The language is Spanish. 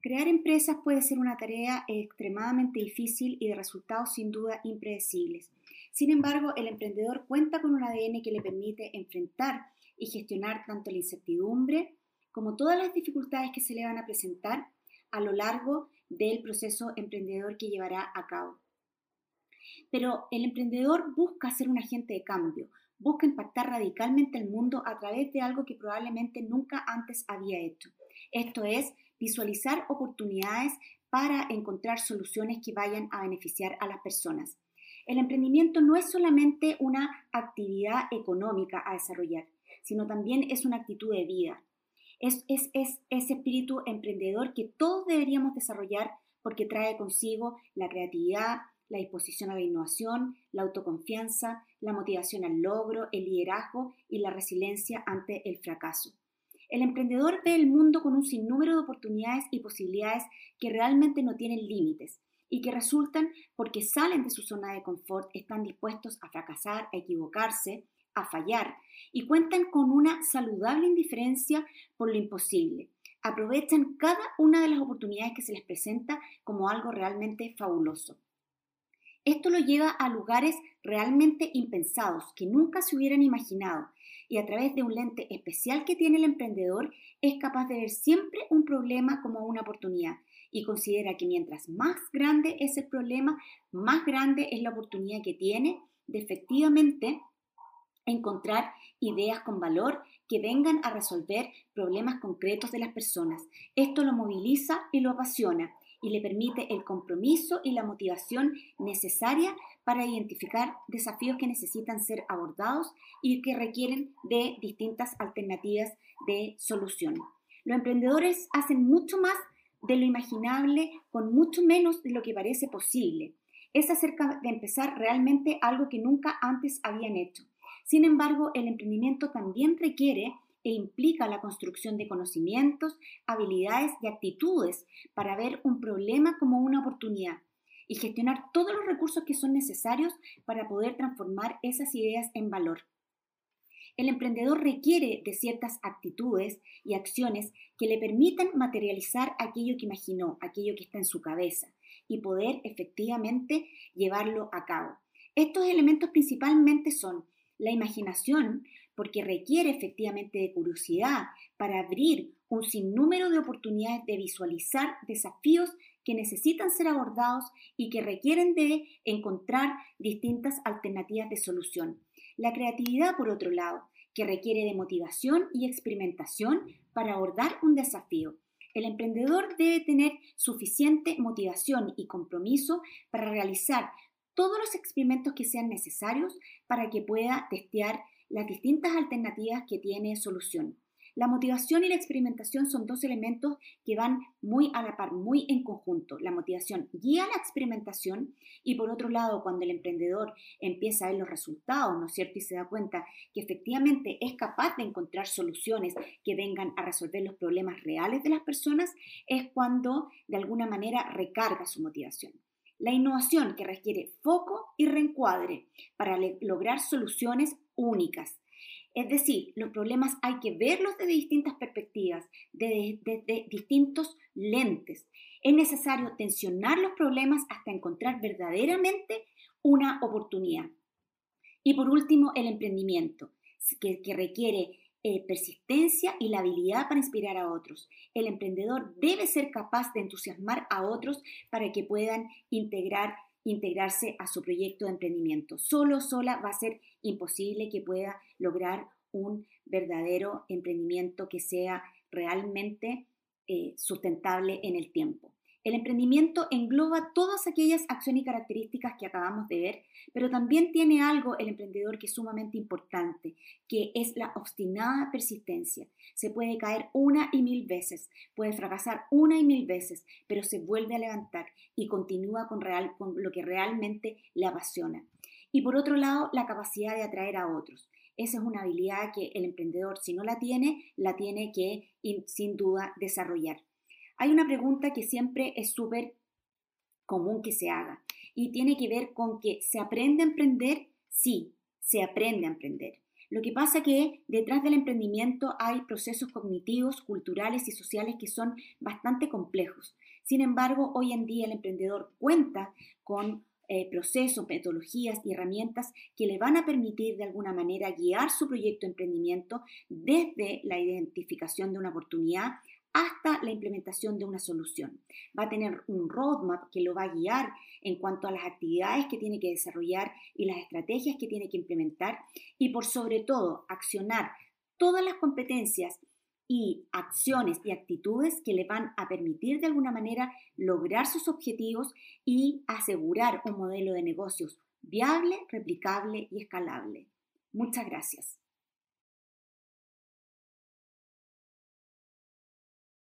Crear empresas puede ser una tarea extremadamente difícil y de resultados sin duda impredecibles. Sin embargo, el emprendedor cuenta con un ADN que le permite enfrentar y gestionar tanto la incertidumbre como todas las dificultades que se le van a presentar a lo largo del proceso emprendedor que llevará a cabo. Pero el emprendedor busca ser un agente de cambio, busca impactar radicalmente el mundo a través de algo que probablemente nunca antes había hecho. Esto es visualizar oportunidades para encontrar soluciones que vayan a beneficiar a las personas. El emprendimiento no es solamente una actividad económica a desarrollar, sino también es una actitud de vida. Es, es, es ese espíritu emprendedor que todos deberíamos desarrollar porque trae consigo la creatividad, la disposición a la innovación, la autoconfianza, la motivación al logro, el liderazgo y la resiliencia ante el fracaso. El emprendedor ve el mundo con un sinnúmero de oportunidades y posibilidades que realmente no tienen límites y que resultan porque salen de su zona de confort, están dispuestos a fracasar, a equivocarse, a fallar y cuentan con una saludable indiferencia por lo imposible. Aprovechan cada una de las oportunidades que se les presenta como algo realmente fabuloso. Esto lo lleva a lugares realmente impensados que nunca se hubieran imaginado y a través de un lente especial que tiene el emprendedor es capaz de ver siempre un problema como una oportunidad y considera que mientras más grande es el problema, más grande es la oportunidad que tiene de efectivamente encontrar ideas con valor que vengan a resolver problemas concretos de las personas. Esto lo moviliza y lo apasiona y le permite el compromiso y la motivación necesaria para identificar desafíos que necesitan ser abordados y que requieren de distintas alternativas de solución. Los emprendedores hacen mucho más de lo imaginable con mucho menos de lo que parece posible. Es acerca de empezar realmente algo que nunca antes habían hecho. Sin embargo, el emprendimiento también requiere e implica la construcción de conocimientos, habilidades y actitudes para ver un problema como una oportunidad y gestionar todos los recursos que son necesarios para poder transformar esas ideas en valor. El emprendedor requiere de ciertas actitudes y acciones que le permitan materializar aquello que imaginó, aquello que está en su cabeza y poder efectivamente llevarlo a cabo. Estos elementos principalmente son la imaginación, porque requiere efectivamente de curiosidad para abrir un sinnúmero de oportunidades de visualizar desafíos que necesitan ser abordados y que requieren de encontrar distintas alternativas de solución. La creatividad, por otro lado, que requiere de motivación y experimentación para abordar un desafío. El emprendedor debe tener suficiente motivación y compromiso para realizar todos los experimentos que sean necesarios para que pueda testear las distintas alternativas que tiene solución. La motivación y la experimentación son dos elementos que van muy a la par, muy en conjunto. La motivación guía la experimentación y por otro lado, cuando el emprendedor empieza a ver los resultados, ¿no es cierto? Y se da cuenta que efectivamente es capaz de encontrar soluciones que vengan a resolver los problemas reales de las personas, es cuando de alguna manera recarga su motivación. La innovación que requiere foco y reencuadre para lograr soluciones únicas. Es decir, los problemas hay que verlos desde distintas perspectivas, desde, distintos lentes. Es necesario tensionar los problemas hasta encontrar verdaderamente una oportunidad. Y por último, el emprendimiento, que, requiere eh, persistencia y la habilidad para inspirar a otros. El emprendedor debe ser capaz de entusiasmar a otros para que puedan integrar, integrarse a su proyecto de emprendimiento. Solo, sola va a ser imposible que pueda lograr un verdadero emprendimiento que sea realmente eh, sustentable en el tiempo. El emprendimiento engloba todas aquellas acciones y características que acabamos de ver, pero también tiene algo el emprendedor que es sumamente importante, que es la obstinada persistencia. Se puede caer una y mil veces, puede fracasar una y mil veces, pero se vuelve a levantar y continúa con, real, con lo que realmente le apasiona. Y por otro lado, la capacidad de atraer a otros. Esa es una habilidad que el emprendedor, si no la tiene, la tiene que sin duda desarrollar. Hay una pregunta que siempre es súper común que se haga y tiene que ver con que ¿se aprende a emprender? Sí, se aprende a emprender. Lo que pasa que detrás del emprendimiento hay procesos cognitivos, culturales y sociales que son bastante complejos. Sin embargo, hoy en día el emprendedor cuenta con eh, procesos, metodologías y herramientas que le van a permitir de alguna manera guiar su proyecto de emprendimiento desde la identificación de una oportunidad hasta la implementación de una solución. Va a tener un roadmap que lo va a guiar en cuanto a las actividades que tiene que desarrollar y las estrategias que tiene que implementar y por sobre todo accionar todas las competencias y acciones y actitudes que le van a permitir de alguna manera lograr sus objetivos y asegurar un modelo de negocios viable, replicable y escalable. Muchas gracias.